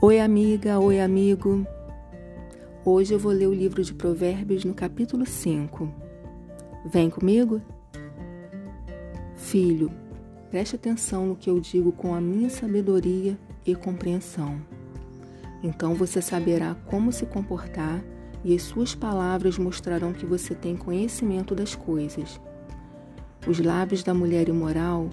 Oi, amiga, oi, amigo. Hoje eu vou ler o livro de Provérbios no capítulo 5. Vem comigo? Filho, preste atenção no que eu digo com a minha sabedoria e compreensão. Então você saberá como se comportar e as suas palavras mostrarão que você tem conhecimento das coisas. Os lábios da mulher imoral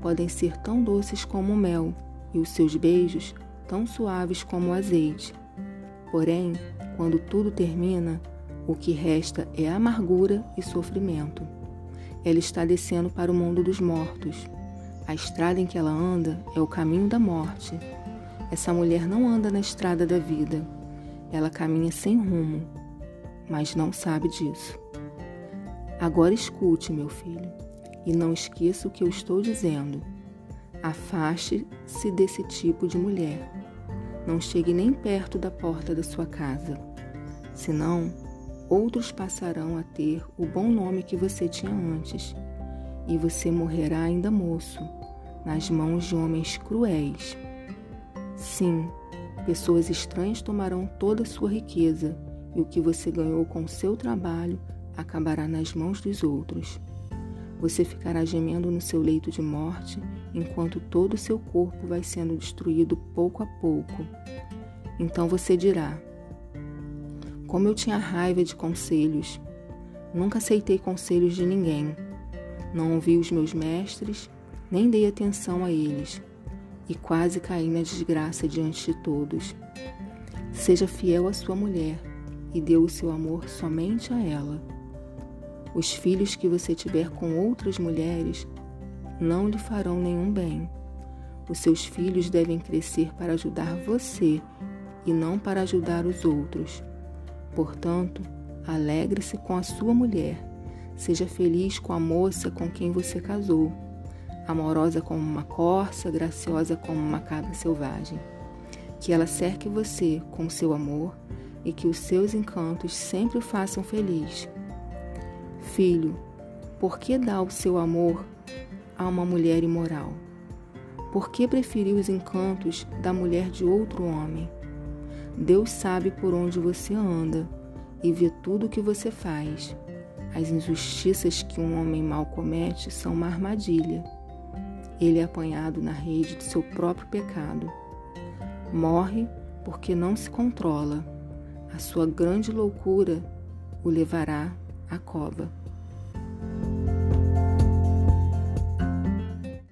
podem ser tão doces como o mel, e os seus beijos tão suaves como o azeite. Porém, quando tudo termina, o que resta é amargura e sofrimento. Ela está descendo para o mundo dos mortos. A estrada em que ela anda é o caminho da morte. Essa mulher não anda na estrada da vida. Ela caminha sem rumo, mas não sabe disso. Agora escute, meu filho, e não esqueça o que eu estou dizendo. Afaste-se desse tipo de mulher. Não chegue nem perto da porta da sua casa. Senão, outros passarão a ter o bom nome que você tinha antes, e você morrerá ainda moço, nas mãos de homens cruéis. Sim, pessoas estranhas tomarão toda a sua riqueza, e o que você ganhou com seu trabalho acabará nas mãos dos outros. Você ficará gemendo no seu leito de morte, enquanto todo o seu corpo vai sendo destruído pouco a pouco. Então você dirá: Como eu tinha raiva de conselhos. Nunca aceitei conselhos de ninguém. Não ouvi os meus mestres, nem dei atenção a eles, e quase caí na desgraça diante de todos. Seja fiel à sua mulher e dê o seu amor somente a ela. Os filhos que você tiver com outras mulheres não lhe farão nenhum bem. Os seus filhos devem crescer para ajudar você e não para ajudar os outros. Portanto, alegre-se com a sua mulher. Seja feliz com a moça com quem você casou, amorosa como uma corça, graciosa como uma cabra selvagem. Que ela cerque você com seu amor e que os seus encantos sempre o façam feliz. Filho, por que dá o seu amor a uma mulher imoral? Por que preferiu os encantos da mulher de outro homem? Deus sabe por onde você anda e vê tudo o que você faz. As injustiças que um homem mal comete são uma armadilha. Ele é apanhado na rede do seu próprio pecado. Morre porque não se controla. A sua grande loucura o levará a cova.